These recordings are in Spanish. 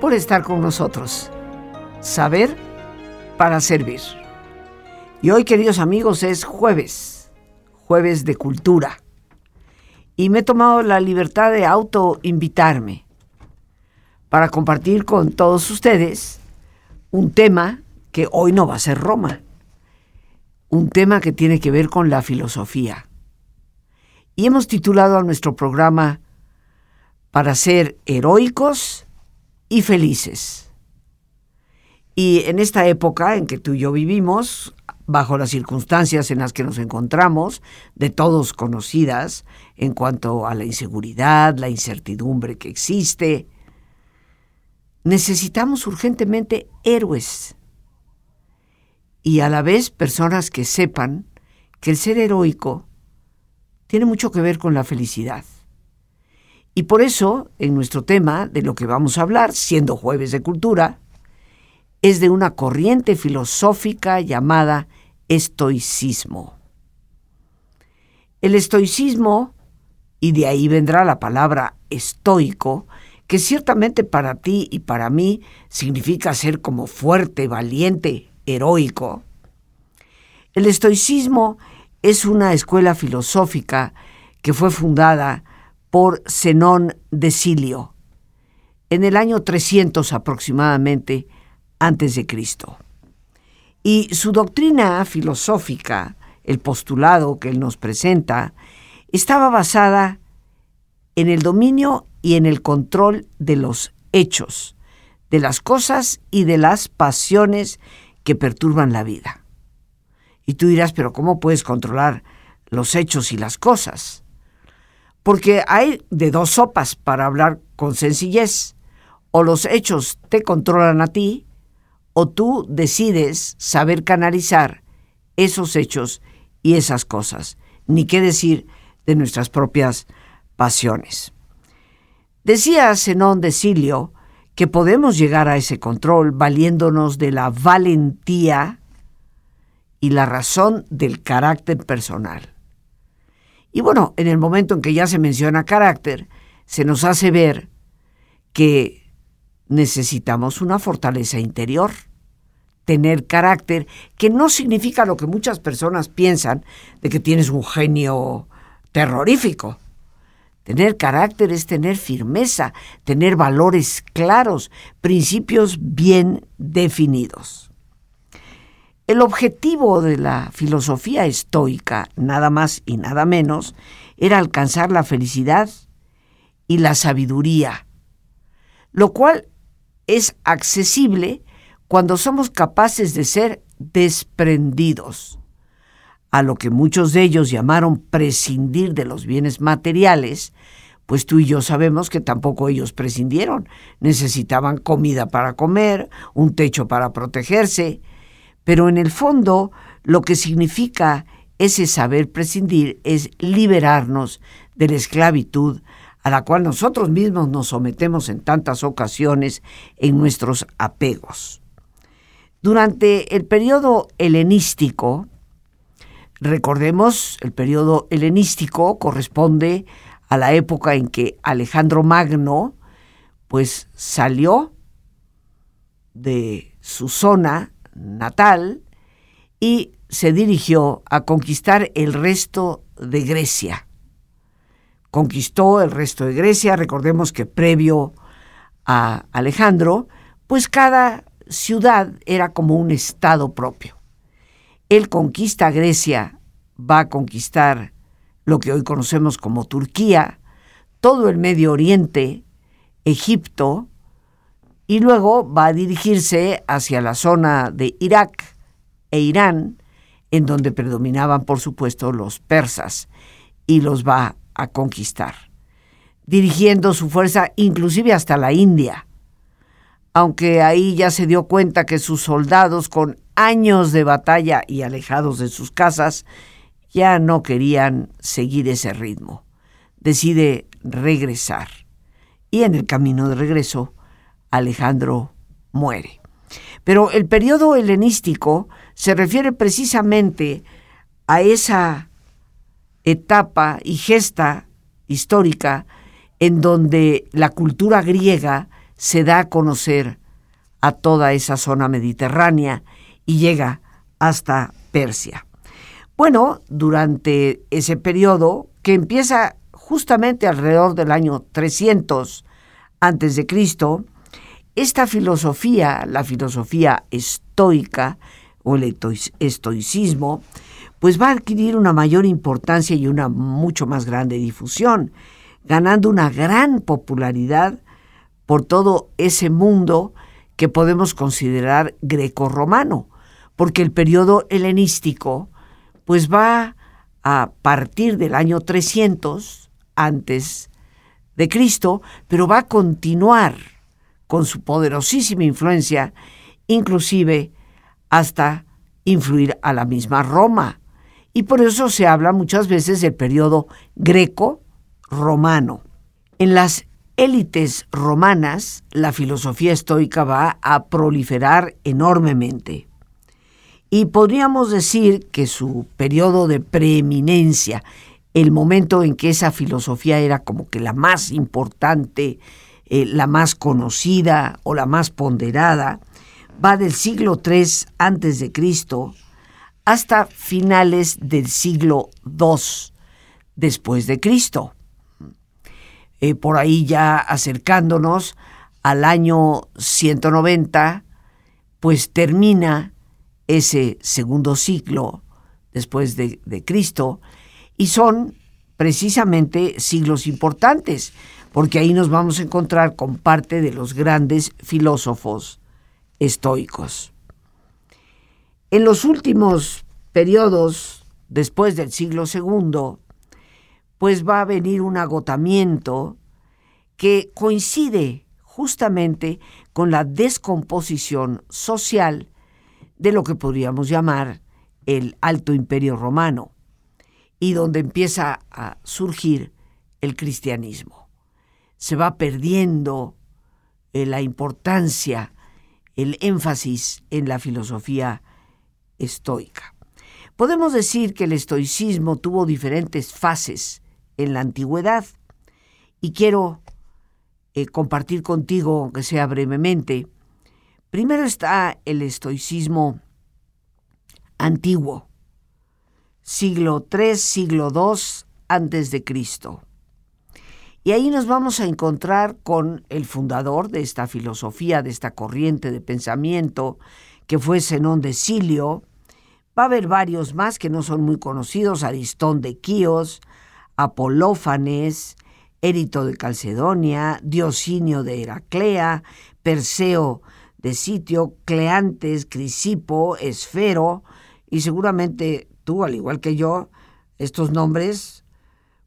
por estar con nosotros. Saber para servir. Y hoy, queridos amigos, es jueves, jueves de cultura. Y me he tomado la libertad de autoinvitarme para compartir con todos ustedes un tema que hoy no va a ser Roma, un tema que tiene que ver con la filosofía. Y hemos titulado a nuestro programa Para ser heroicos y felices. Y en esta época en que tú y yo vivimos, bajo las circunstancias en las que nos encontramos, de todos conocidas, en cuanto a la inseguridad, la incertidumbre que existe, necesitamos urgentemente héroes y a la vez personas que sepan que el ser heroico tiene mucho que ver con la felicidad. Y por eso, en nuestro tema de lo que vamos a hablar, siendo jueves de cultura, es de una corriente filosófica llamada estoicismo. El estoicismo, y de ahí vendrá la palabra estoico, que ciertamente para ti y para mí significa ser como fuerte, valiente, heroico. El estoicismo es una escuela filosófica que fue fundada por Zenón de Cilio en el año 300 aproximadamente antes de Cristo. Y su doctrina filosófica, el postulado que él nos presenta, estaba basada en el dominio y en el control de los hechos, de las cosas y de las pasiones que perturban la vida. Y tú dirás, pero ¿cómo puedes controlar los hechos y las cosas? Porque hay de dos sopas para hablar con sencillez. O los hechos te controlan a ti, o tú decides saber canalizar esos hechos y esas cosas. Ni qué decir de nuestras propias pasiones. Decía Zenón de Cilio que podemos llegar a ese control valiéndonos de la valentía y la razón del carácter personal. Y bueno, en el momento en que ya se menciona carácter, se nos hace ver que necesitamos una fortaleza interior, tener carácter, que no significa lo que muchas personas piensan de que tienes un genio terrorífico. Tener carácter es tener firmeza, tener valores claros, principios bien definidos. El objetivo de la filosofía estoica, nada más y nada menos, era alcanzar la felicidad y la sabiduría, lo cual es accesible cuando somos capaces de ser desprendidos a lo que muchos de ellos llamaron prescindir de los bienes materiales, pues tú y yo sabemos que tampoco ellos prescindieron. Necesitaban comida para comer, un techo para protegerse, pero en el fondo lo que significa ese saber prescindir es liberarnos de la esclavitud a la cual nosotros mismos nos sometemos en tantas ocasiones en nuestros apegos. Durante el periodo helenístico, Recordemos, el periodo helenístico corresponde a la época en que Alejandro Magno pues salió de su zona natal y se dirigió a conquistar el resto de Grecia. Conquistó el resto de Grecia, recordemos que previo a Alejandro, pues cada ciudad era como un estado propio. Él conquista Grecia, va a conquistar lo que hoy conocemos como Turquía, todo el Medio Oriente, Egipto, y luego va a dirigirse hacia la zona de Irak e Irán, en donde predominaban, por supuesto, los persas, y los va a conquistar, dirigiendo su fuerza inclusive hasta la India, aunque ahí ya se dio cuenta que sus soldados con años de batalla y alejados de sus casas, ya no querían seguir ese ritmo. Decide regresar. Y en el camino de regreso, Alejandro muere. Pero el periodo helenístico se refiere precisamente a esa etapa y gesta histórica en donde la cultura griega se da a conocer a toda esa zona mediterránea y llega hasta Persia. Bueno, durante ese periodo, que empieza justamente alrededor del año 300 antes de Cristo, esta filosofía, la filosofía estoica o el estoicismo, pues va a adquirir una mayor importancia y una mucho más grande difusión, ganando una gran popularidad por todo ese mundo que podemos considerar greco-romano, porque el periodo helenístico pues va a partir del año 300 antes de Cristo, pero va a continuar con su poderosísima influencia, inclusive hasta influir a la misma Roma. Y por eso se habla muchas veces del periodo greco-romano. En las élites romanas, la filosofía estoica va a proliferar enormemente. Y podríamos decir que su periodo de preeminencia, el momento en que esa filosofía era como que la más importante, eh, la más conocida o la más ponderada, va del siglo III antes de Cristo hasta finales del siglo II después de Cristo. Eh, por ahí ya acercándonos al año 190, pues termina ese segundo siglo después de, Cristo, y son precisamente siglos importantes, porque ahí nos vamos a encontrar con parte de los grandes filósofos estoicos. En los últimos periodos, después del siglo segundo, pues va a venir un agotamiento que coincide justamente con la descomposición social de lo que podríamos llamar el Alto Imperio Romano y donde empieza a surgir el cristianismo. Se va perdiendo eh, la importancia, el énfasis en la filosofía estoica. Podemos decir que el estoicismo tuvo diferentes fases en la antigüedad y quiero eh, compartir contigo, aunque sea brevemente, Primero está el estoicismo antiguo, siglo III, siglo II antes de Cristo. Y ahí nos vamos a encontrar con el fundador de esta filosofía, de esta corriente de pensamiento, que fue Zenón de Silio. Va a haber varios más que no son muy conocidos, Aristón de Quíos, Apolófanes, Érito de Calcedonia, Diosinio de Heraclea, Perseo de sitio, Cleantes, Crisipo, Esfero, y seguramente tú, al igual que yo, estos nombres,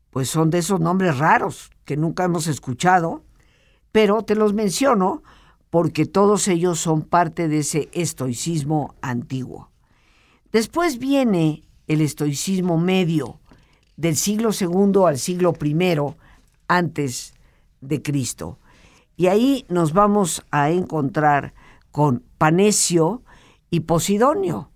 pues son de esos nombres raros que nunca hemos escuchado, pero te los menciono porque todos ellos son parte de ese estoicismo antiguo. Después viene el estoicismo medio, del siglo II al siglo I antes de Cristo. Y ahí nos vamos a encontrar con Panecio y Posidonio.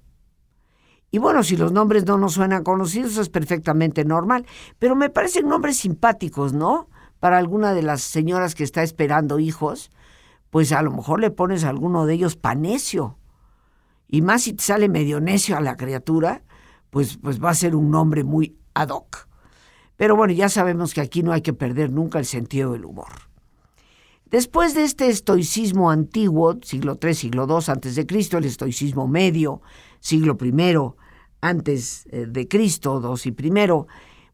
Y bueno, si los nombres no nos suenan conocidos es perfectamente normal, pero me parecen nombres simpáticos, ¿no? Para alguna de las señoras que está esperando hijos, pues a lo mejor le pones a alguno de ellos Panecio. Y más si te sale medio necio a la criatura, pues, pues va a ser un nombre muy ad hoc. Pero bueno, ya sabemos que aquí no hay que perder nunca el sentido del humor. Después de este estoicismo antiguo, siglo III, siglo II antes de Cristo, el estoicismo medio, siglo I antes eh, de Cristo, II y I,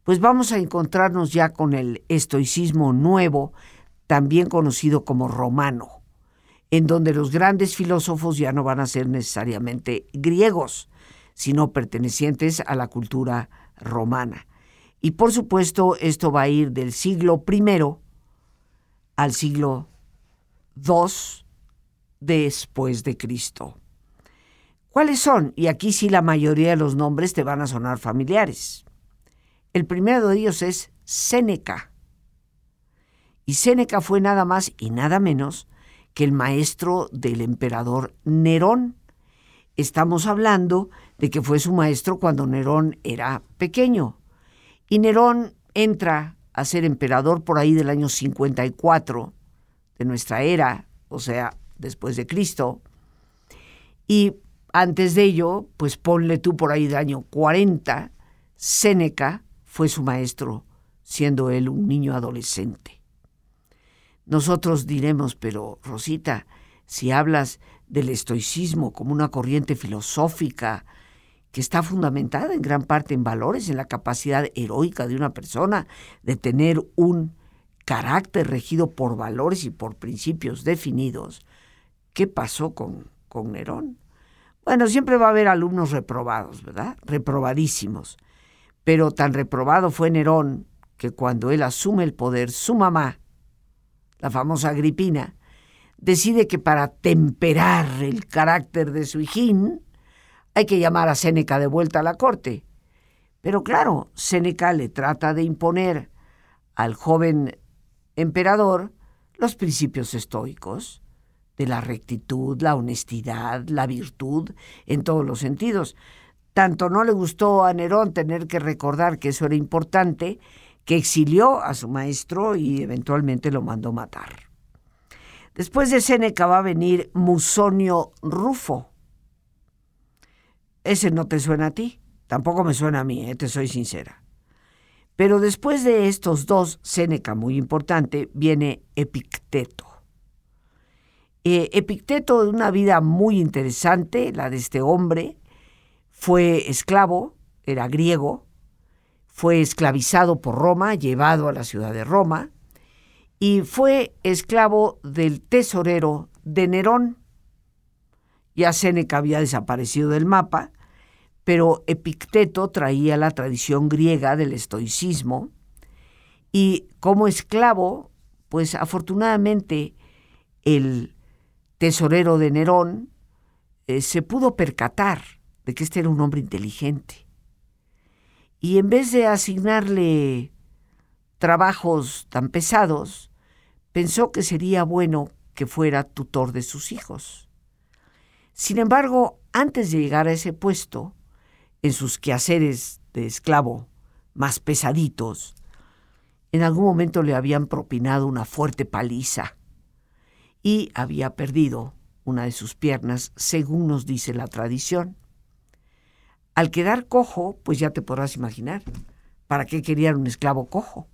pues vamos a encontrarnos ya con el estoicismo nuevo, también conocido como romano, en donde los grandes filósofos ya no van a ser necesariamente griegos, sino pertenecientes a la cultura romana. Y por supuesto, esto va a ir del siglo I al siglo II después de Cristo. ¿Cuáles son? Y aquí sí la mayoría de los nombres te van a sonar familiares. El primero de ellos es Séneca. Y Séneca fue nada más y nada menos que el maestro del emperador Nerón. Estamos hablando de que fue su maestro cuando Nerón era pequeño. Y Nerón entra a ser emperador por ahí del año 54 de nuestra era, o sea, después de Cristo. Y antes de ello, pues ponle tú por ahí del año 40, Séneca fue su maestro, siendo él un niño adolescente. Nosotros diremos, pero Rosita, si hablas del estoicismo como una corriente filosófica que está fundamentada en gran parte en valores, en la capacidad heroica de una persona de tener un carácter regido por valores y por principios definidos, ¿qué pasó con, con Nerón? Bueno, siempre va a haber alumnos reprobados, ¿verdad? Reprobadísimos. Pero tan reprobado fue Nerón que cuando él asume el poder, su mamá, la famosa Agripina, decide que para temperar el carácter de su hijín hay que llamar a Séneca de vuelta a la corte. Pero claro, Séneca le trata de imponer al joven emperador los principios estoicos de la rectitud, la honestidad, la virtud, en todos los sentidos. Tanto no le gustó a Nerón tener que recordar que eso era importante, que exilió a su maestro y eventualmente lo mandó matar. Después de Séneca va a venir Musonio Rufo. Ese no te suena a ti, tampoco me suena a mí, eh, te soy sincera. Pero después de estos dos, Séneca muy importante, viene Epicteto. Eh, Epicteto de una vida muy interesante, la de este hombre, fue esclavo, era griego, fue esclavizado por Roma, llevado a la ciudad de Roma, y fue esclavo del tesorero de Nerón. Ya Séneca había desaparecido del mapa, pero Epicteto traía la tradición griega del estoicismo, y como esclavo, pues afortunadamente el tesorero de Nerón eh, se pudo percatar de que este era un hombre inteligente y en vez de asignarle trabajos tan pesados, pensó que sería bueno que fuera tutor de sus hijos. Sin embargo, antes de llegar a ese puesto, en sus quehaceres de esclavo más pesaditos, en algún momento le habían propinado una fuerte paliza y había perdido una de sus piernas, según nos dice la tradición. Al quedar cojo, pues ya te podrás imaginar, ¿para qué querían un esclavo cojo?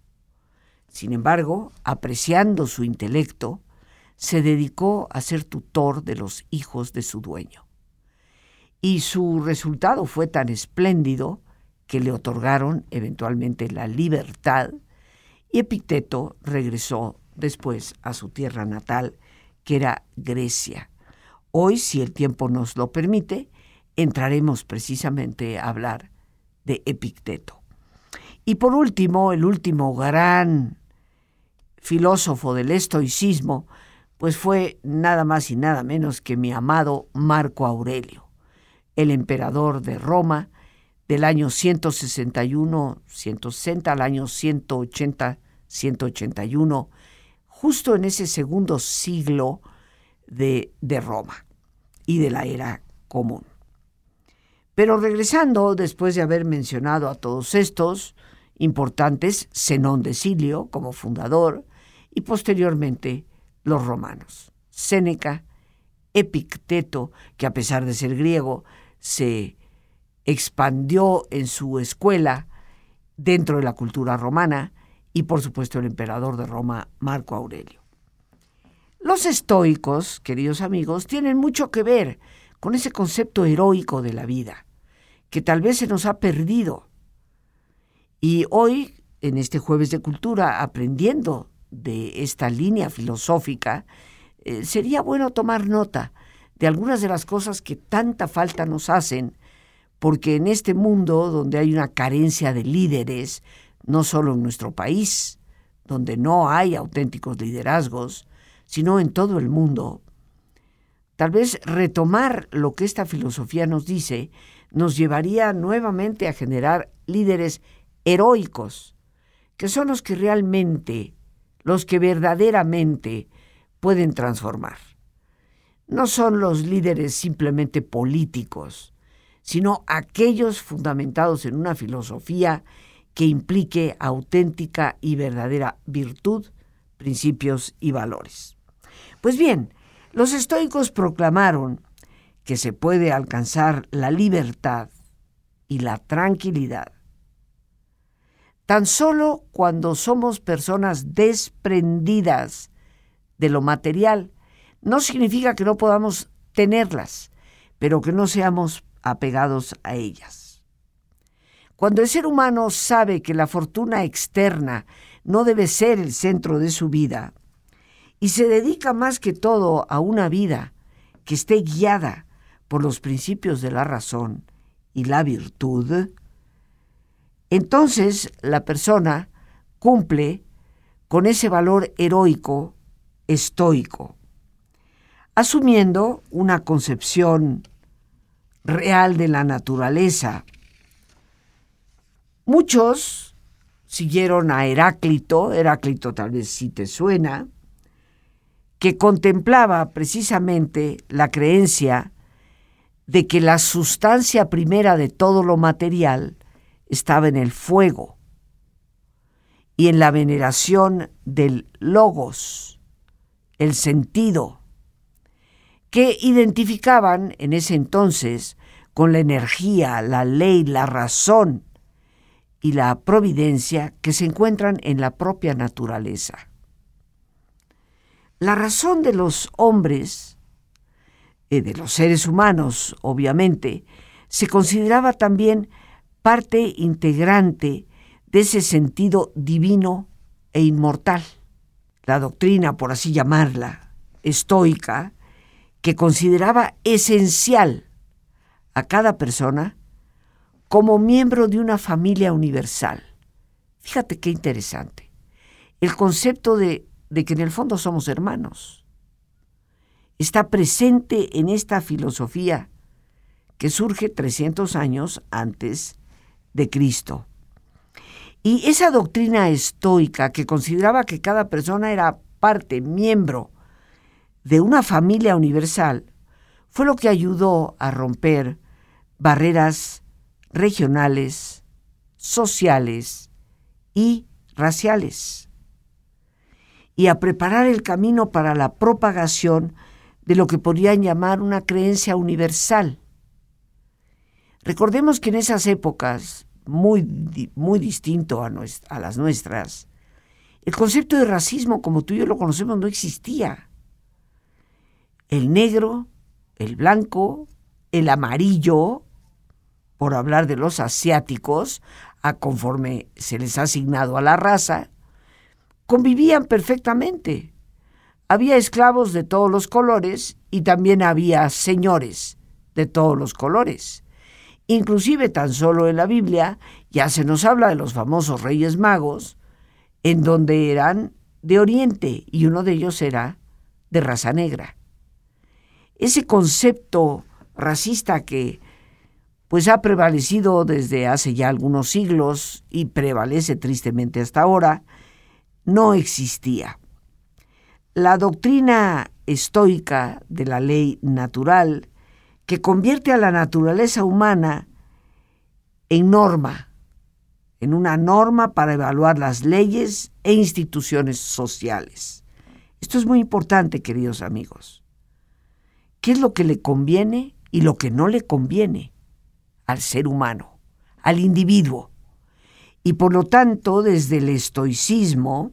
Sin embargo, apreciando su intelecto, se dedicó a ser tutor de los hijos de su dueño. Y su resultado fue tan espléndido que le otorgaron eventualmente la libertad y Epicteto regresó después a su tierra natal, que era Grecia. Hoy, si el tiempo nos lo permite, entraremos precisamente a hablar de Epicteto. Y por último, el último gran filósofo del estoicismo, pues fue nada más y nada menos que mi amado Marco Aurelio, el emperador de Roma del año 161, 160 al año 180, 181, justo en ese segundo siglo de, de Roma y de la era común. Pero regresando, después de haber mencionado a todos estos importantes, Zenón de Silio como fundador y posteriormente los romanos, Séneca, Epicteto, que a pesar de ser griego, se expandió en su escuela dentro de la cultura romana y por supuesto el emperador de Roma, Marco Aurelio. Los estoicos, queridos amigos, tienen mucho que ver con ese concepto heroico de la vida que tal vez se nos ha perdido. Y hoy, en este jueves de cultura, aprendiendo de esta línea filosófica, eh, sería bueno tomar nota de algunas de las cosas que tanta falta nos hacen, porque en este mundo donde hay una carencia de líderes, no solo en nuestro país, donde no hay auténticos liderazgos, sino en todo el mundo, tal vez retomar lo que esta filosofía nos dice nos llevaría nuevamente a generar líderes heroicos, que son los que realmente, los que verdaderamente pueden transformar. No son los líderes simplemente políticos, sino aquellos fundamentados en una filosofía que implique auténtica y verdadera virtud, principios y valores. Pues bien, Los estoicos proclamaron que se puede alcanzar la libertad y la tranquilidad tan solo cuando somos personas desprendidas de lo material. No significa que no podamos tenerlas, pero que no seamos apegados a ellas. Cuando el ser humano sabe que la fortuna externa no debe ser el centro de su vida y se dedica más que todo a una vida que esté guiada por los principios de la razón y la virtud, entonces la persona cumple con ese valor heroico, estoico, asumiendo una concepción real de la naturaleza. Muchos siguieron a Heráclito, Heráclito tal vez sí te suena, que contemplaba precisamente la creencia de que la sustancia primera de todo lo material estaba en el fuego y en la veneración del logos, el sentido, que identificaban en ese entonces con la energía, la ley, la razón y la providencia que se encuentran en la propia naturaleza. La razón de los hombres, eh, de los seres humanos, obviamente, se consideraba también parte integrante de ese sentido divino e inmortal. La doctrina, por así llamarla, estoica, que consideraba esencial a cada persona como miembro de una familia universal. Fíjate qué interesante. El concepto de, de que en el fondo somos hermanos está presente en esta filosofía que surge 300 años antes de Cristo. Y esa doctrina estoica que consideraba que cada persona era parte, miembro de una familia universal, fue lo que ayudó a romper barreras regionales, sociales y raciales, y a preparar el camino para la propagación de lo que podrían llamar una creencia universal, Recordemos que en esas épocas, muy, muy distinto a, a las nuestras, el concepto de racismo como tú y yo lo conocemos no existía. El negro, el blanco, el amarillo, por hablar de los asiáticos, a conforme se les ha asignado a la raza, convivían perfectamente. Había esclavos de todos los colores y también había señores de todos los colores. Inclusive tan solo en la Biblia ya se nos habla de los famosos reyes magos, en donde eran de Oriente y uno de ellos era de raza negra. Ese concepto racista que pues ha prevalecido desde hace ya algunos siglos y prevalece tristemente hasta ahora, no existía. La doctrina estoica de la ley natural que convierte a la naturaleza humana en norma, en una norma para evaluar las leyes e instituciones sociales. Esto es muy importante, queridos amigos. ¿Qué es lo que le conviene y lo que no le conviene al ser humano, al individuo? Y por lo tanto, desde el estoicismo,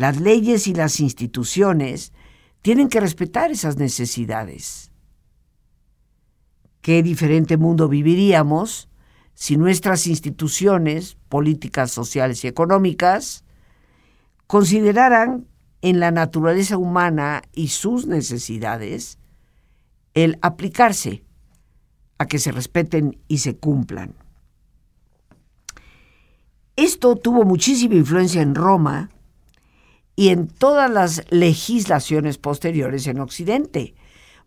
las leyes y las instituciones tienen que respetar esas necesidades qué diferente mundo viviríamos si nuestras instituciones políticas, sociales y económicas consideraran en la naturaleza humana y sus necesidades el aplicarse a que se respeten y se cumplan. Esto tuvo muchísima influencia en Roma y en todas las legislaciones posteriores en Occidente,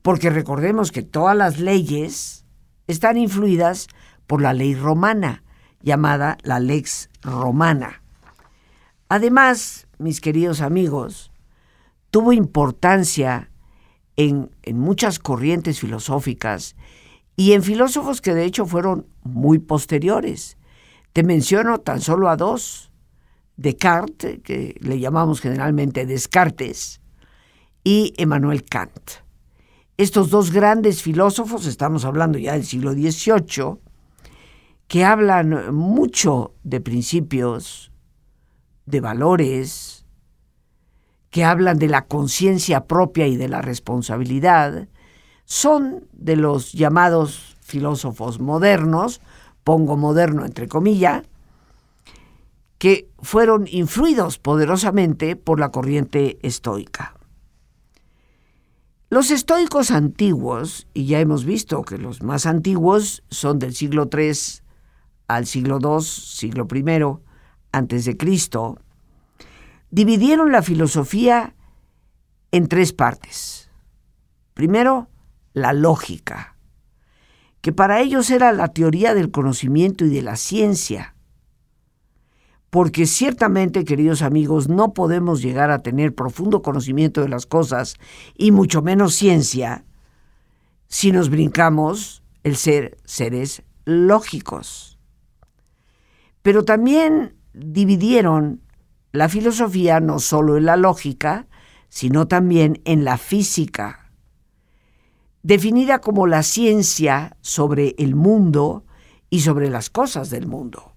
porque recordemos que todas las leyes están influidas por la ley romana, llamada la lex romana. Además, mis queridos amigos, tuvo importancia en, en, muchas corrientes filosóficas y en filósofos que de hecho fueron muy posteriores. Te menciono tan solo a dos, Descartes, que le llamamos generalmente Descartes, y Emmanuel Kant. estos dos grandes filósofos, estamos hablando ya del siglo XVIII, que hablan mucho de principios, de valores, que hablan de la conciencia propia y de la responsabilidad, son de los llamados filósofos modernos, pongo moderno entre comillas, que fueron influidos poderosamente por la corriente estoica. Los estoicos antiguos, y ya hemos visto que los más antiguos son del siglo III al siglo II, siglo I, antes de Cristo, dividieron la filosofía en tres partes. Primero, la lógica, que para ellos era la teoría del conocimiento y de la ciencia, porque ciertamente, queridos amigos, no podemos llegar a tener profundo conocimiento de las cosas y mucho menos ciencia si nos brincamos el ser seres lógicos. Pero también dividieron la filosofía no solo en la lógica, sino también en la física, definida como la ciencia sobre el mundo y sobre las cosas del mundo.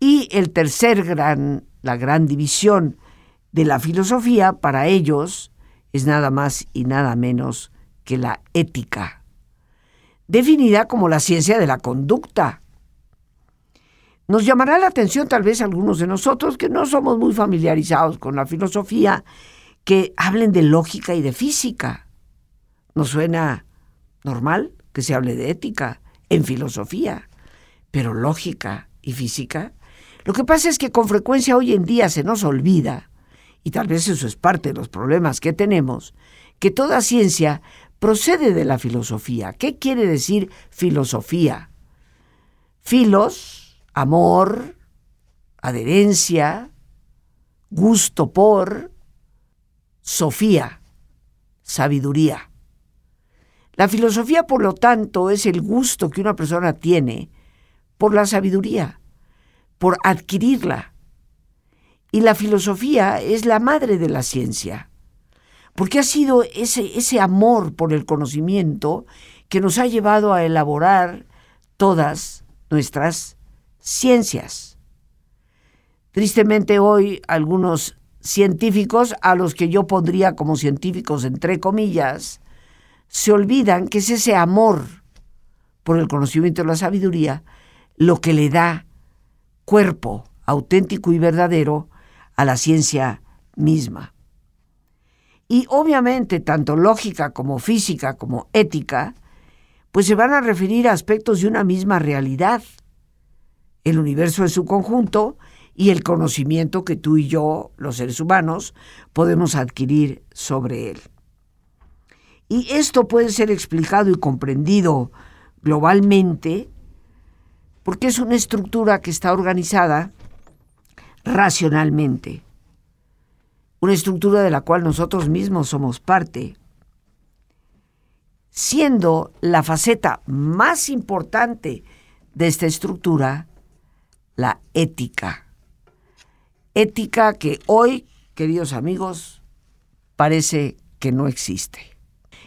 Y el tercer gran, la gran división de la filosofía para ellos es nada más y nada menos que la ética, definida como la ciencia de la conducta. Nos llamará la atención tal vez algunos de nosotros que no somos muy familiarizados con la filosofía, que hablen de lógica y de física. Nos suena normal que se hable de ética en filosofía, pero lógica y física lo que pasa es que con frecuencia hoy en día se nos olvida, y tal vez eso es parte de los problemas que tenemos, que toda ciencia procede de la filosofía. ¿Qué quiere decir filosofía? Filos, amor, adherencia, gusto por, sofía, sabiduría. La filosofía, por lo tanto, es el gusto que una persona tiene por la sabiduría por adquirirla. Y la filosofía es la madre de la ciencia, porque ha sido ese, ese amor por el conocimiento que nos ha llevado a elaborar todas nuestras ciencias. Tristemente hoy algunos científicos, a los que yo pondría como científicos entre comillas, se olvidan que es ese amor por el conocimiento y la sabiduría lo que le da cuerpo auténtico y verdadero a la ciencia misma. Y obviamente tanto lógica como física como ética, pues se van a referir a aspectos de una misma realidad, el universo en su conjunto y el conocimiento que tú y yo, los seres humanos, podemos adquirir sobre él. Y esto puede ser explicado y comprendido globalmente porque es una estructura que está organizada racionalmente, una estructura de la cual nosotros mismos somos parte, siendo la faceta más importante de esta estructura la ética. Ética que hoy, queridos amigos, parece que no existe.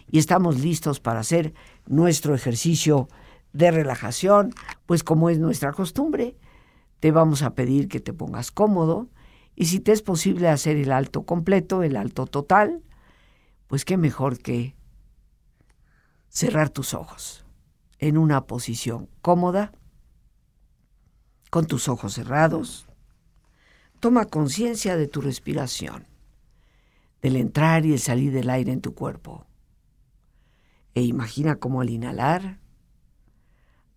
Y estamos listos para hacer nuestro ejercicio de relajación, pues como es nuestra costumbre, te vamos a pedir que te pongas cómodo y si te es posible hacer el alto completo, el alto total, pues qué mejor que cerrar tus ojos en una posición cómoda, con tus ojos cerrados. Toma conciencia de tu respiración, del entrar y el salir del aire en tu cuerpo. E imagina cómo al inhalar,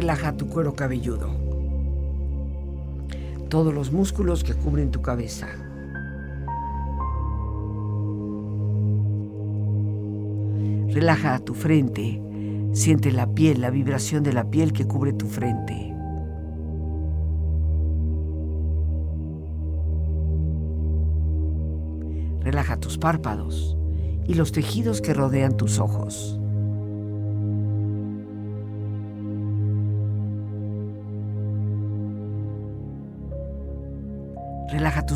Relaja tu cuero cabelludo. todos los músculos que cubren tu cabeza. Relaja tu frente, siente la piel, la vibración de la piel que cubre tu frente. Relaja tus párpados y los tejidos que rodean tus ojos.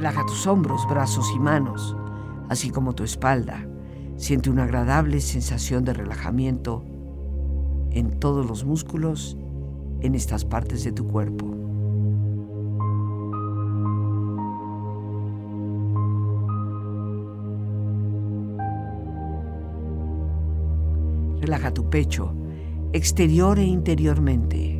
Relaja tus hombros, brazos y manos, así como tu espalda. Siente una agradable sensación de relajamiento en todos los músculos en estas partes de tu cuerpo. Relaja tu pecho, exterior e interiormente.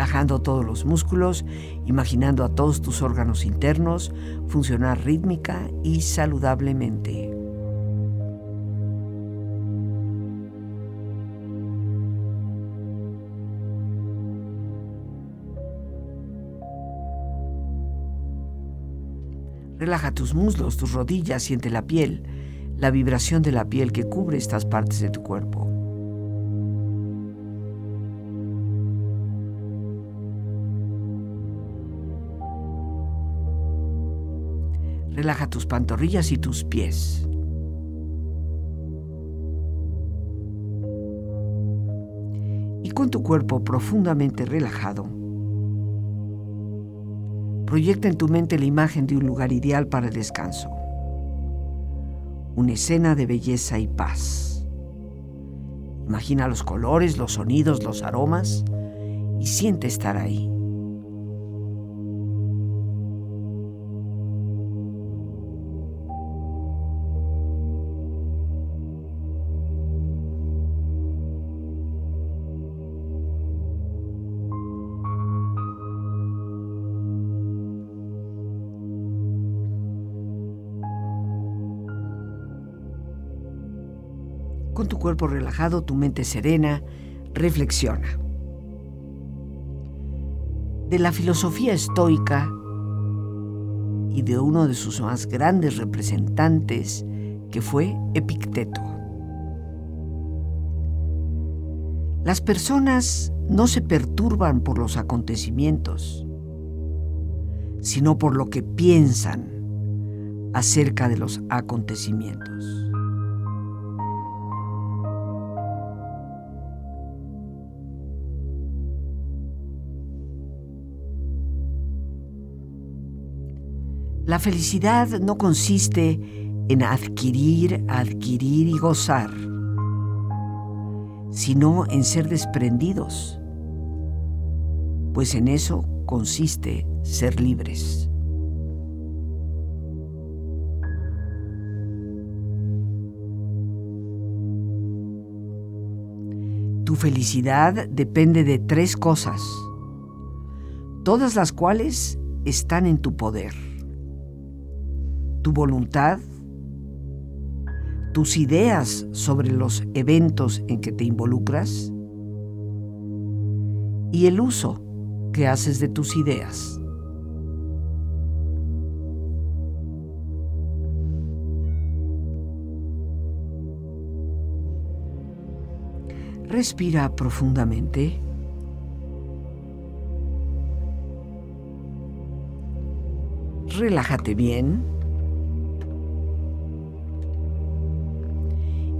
Relajando todos los músculos, imaginando a todos tus órganos internos funcionar rítmica y saludablemente. Relaja tus muslos, tus rodillas, siente la piel, la vibración de la piel que cubre estas partes de tu cuerpo. Relaja tus pantorrillas y tus pies. Y con tu cuerpo profundamente relajado, proyecta en tu mente la imagen de un lugar ideal para el descanso. Una escena de belleza y paz. Imagina los colores, los sonidos, los aromas y siente estar ahí. Con tu cuerpo relajado, tu mente serena, reflexiona. De la filosofía estoica y de uno de sus más grandes representantes, que fue Epicteto. Las personas no se perturban por los acontecimientos, sino por lo que piensan acerca de los acontecimientos. La felicidad no consiste en adquirir, adquirir y gozar, sino en ser desprendidos, pues en eso consiste ser libres. Tu felicidad depende de tres cosas, todas las cuales están en tu poder tu voluntad, tus ideas sobre los eventos en que te involucras y el uso que haces de tus ideas. Respira profundamente. relájate bien.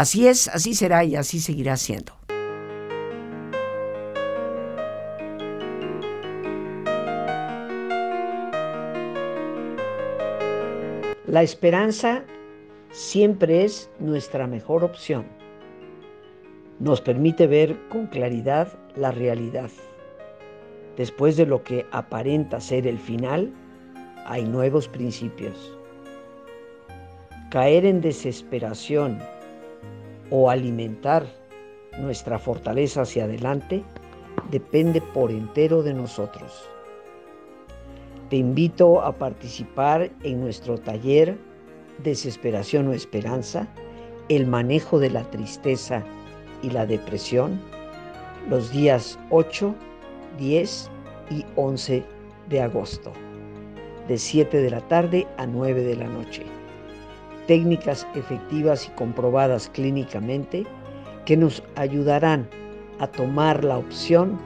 Así es, así será y así seguirá siendo. La esperanza siempre es nuestra mejor opción. Nos permite ver con claridad la realidad. Después de lo que aparenta ser el final, hay nuevos principios. Caer en desesperación o alimentar nuestra fortaleza hacia adelante depende por entero de nosotros. Te invito a participar en nuestro taller Desesperación o Esperanza, el manejo de la tristeza y la depresión, los días 8, 10 y 11 de agosto, de 7 de la tarde a 9 de la noche. Técnicas efectivas y comprobadas clínicamente que nos ayudarán a tomar la opción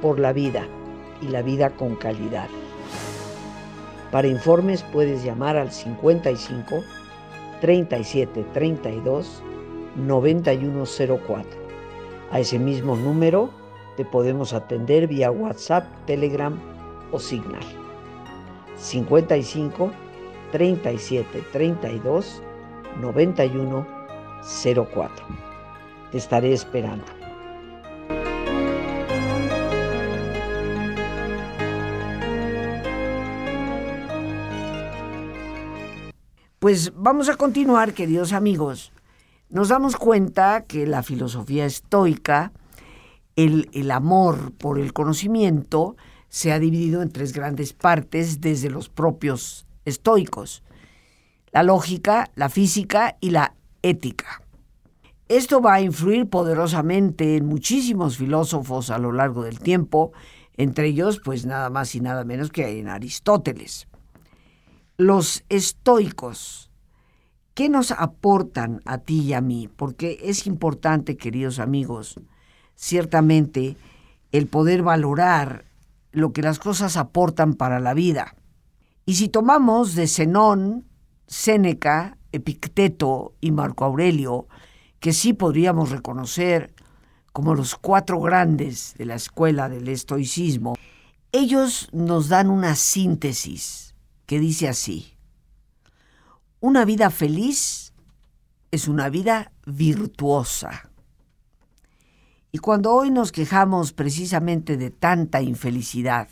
por la vida y la vida con calidad. Para informes puedes llamar al 55 37 32 9104. A ese mismo número te podemos atender vía WhatsApp, Telegram o Signal. 55 37 32 91 04. Te estaré esperando. Pues vamos a continuar, queridos amigos. Nos damos cuenta que la filosofía estoica el, amor por el conocimiento se ha dividido en tres grandes partes desde los propios estoicos. La lógica, la física y la ética. Esto va a influir poderosamente en muchísimos filósofos a lo largo del tiempo, entre ellos pues nada más y nada menos que en Aristóteles. Los estoicos, ¿qué nos aportan a ti y a mí? Porque es importante, queridos amigos, ciertamente el poder valorar lo que las cosas aportan para la vida. Y si tomamos de Zenón, Séneca, Epicteto y Marco Aurelio, que sí podríamos reconocer como los cuatro grandes de la escuela del estoicismo, ellos nos dan una síntesis que dice así, una vida feliz es una vida virtuosa. Y cuando hoy nos quejamos precisamente de tanta infelicidad,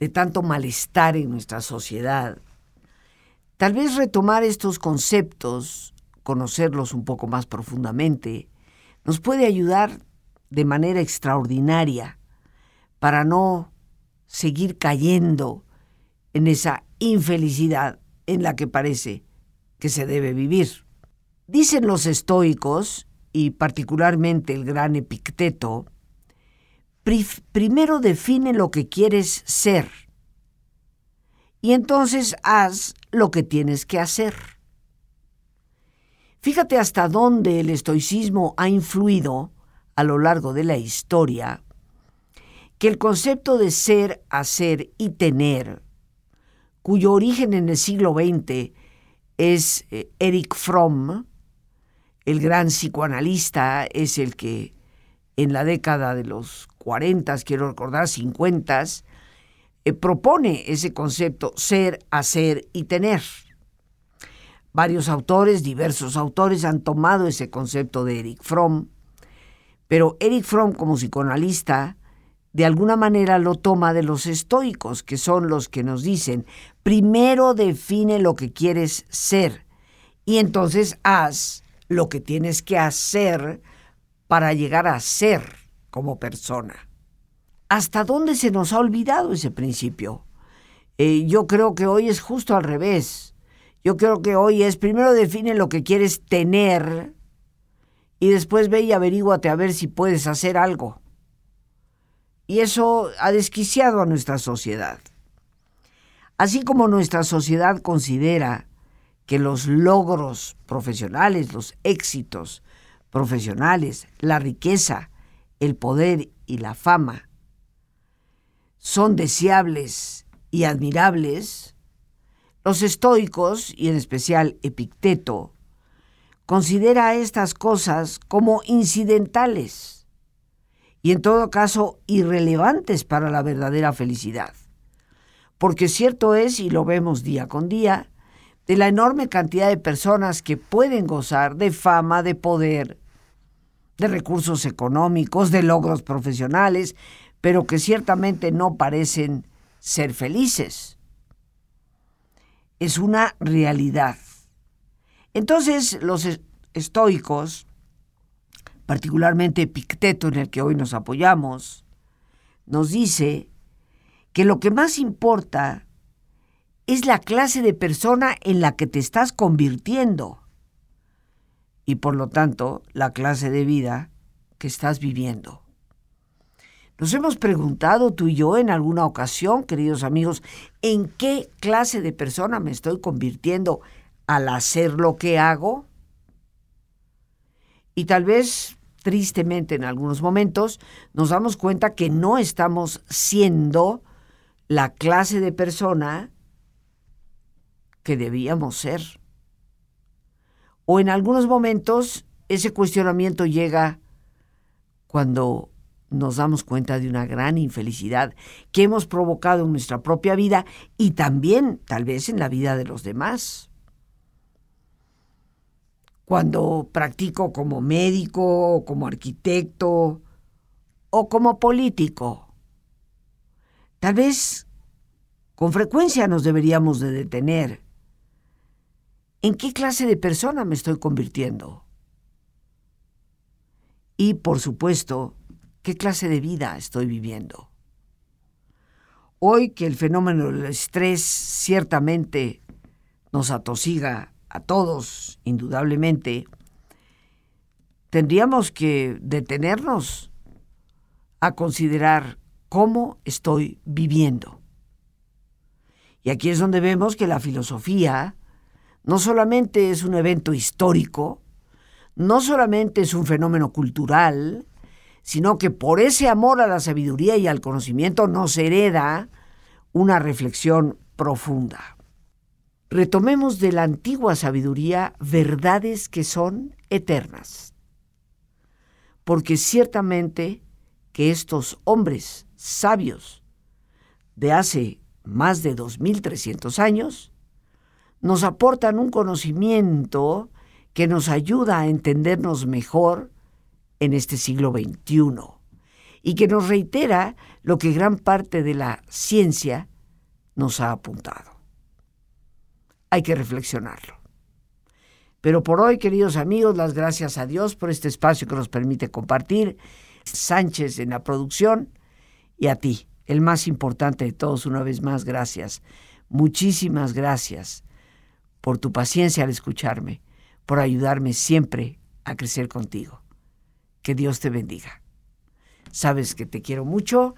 de tanto malestar en nuestra sociedad, tal vez retomar estos conceptos, conocerlos un poco más profundamente, nos puede ayudar de manera extraordinaria para no seguir cayendo en esa infelicidad en la que parece que se debe vivir. Dicen los estoicos, y particularmente el gran Epicteto, primero define lo que quieres ser y entonces haz lo que tienes que hacer. Fíjate hasta dónde el estoicismo ha influido a lo largo de la historia, que el concepto de ser, hacer y tener, cuyo origen en el siglo XX es eh, Eric Fromm, el gran psicoanalista es el que en la década de los 40, quiero recordar, 50, eh, propone ese concepto ser, hacer y tener. Varios autores, diversos autores han tomado ese concepto de Eric Fromm, pero Eric Fromm como psicoanalista de alguna manera lo toma de los estoicos, que son los que nos dicen, primero define lo que quieres ser y entonces haz lo que tienes que hacer para llegar a ser como persona. ¿Hasta dónde se nos ha olvidado ese principio? Eh, yo creo que hoy es justo al revés. Yo creo que hoy es primero define lo que quieres tener y después ve y averíguate a ver si puedes hacer algo. Y eso ha desquiciado a nuestra sociedad. Así como nuestra sociedad considera que los logros profesionales, los éxitos profesionales, la riqueza, el poder y la fama son deseables y admirables, los estoicos, y en especial Epicteto, considera estas cosas como incidentales y en todo caso irrelevantes para la verdadera felicidad. Porque cierto es, y lo vemos día con día, de la enorme cantidad de personas que pueden gozar de fama, de poder, de recursos económicos, de logros profesionales, pero que ciertamente no parecen ser felices. Es una realidad. Entonces los estoicos, particularmente Picteto en el que hoy nos apoyamos, nos dice que lo que más importa es la clase de persona en la que te estás convirtiendo y por lo tanto la clase de vida que estás viviendo. Nos hemos preguntado tú y yo en alguna ocasión, queridos amigos, en qué clase de persona me estoy convirtiendo al hacer lo que hago. Y tal vez, tristemente en algunos momentos, nos damos cuenta que no estamos siendo la clase de persona que debíamos ser. O en algunos momentos ese cuestionamiento llega cuando nos damos cuenta de una gran infelicidad que hemos provocado en nuestra propia vida y también tal vez en la vida de los demás. Cuando practico como médico, como arquitecto o como político, tal vez con frecuencia nos deberíamos de detener. ¿En qué clase de persona me estoy convirtiendo? Y, por supuesto, ¿Qué clase de vida estoy viviendo? Hoy que el fenómeno del estrés ciertamente nos atosiga a todos, indudablemente, tendríamos que detenernos a considerar cómo estoy viviendo. Y aquí es donde vemos que la filosofía no solamente es un evento histórico, no solamente es un fenómeno cultural, sino que por ese amor a la sabiduría y al conocimiento nos hereda una reflexión profunda. Retomemos de la antigua sabiduría verdades que son eternas, porque ciertamente que estos hombres sabios de hace más de 2.300 años nos aportan un conocimiento que nos ayuda a entendernos mejor en este siglo XXI y que nos reitera lo que gran parte de la ciencia nos ha apuntado. Hay que reflexionarlo. Pero por hoy, queridos amigos, las gracias a Dios por este espacio que nos permite compartir. Sánchez en la producción y a ti, el más importante de todos, una vez más, gracias. Muchísimas gracias por tu paciencia al escucharme, por ayudarme siempre a crecer contigo. Que Dios te bendiga. Sabes que te quiero mucho,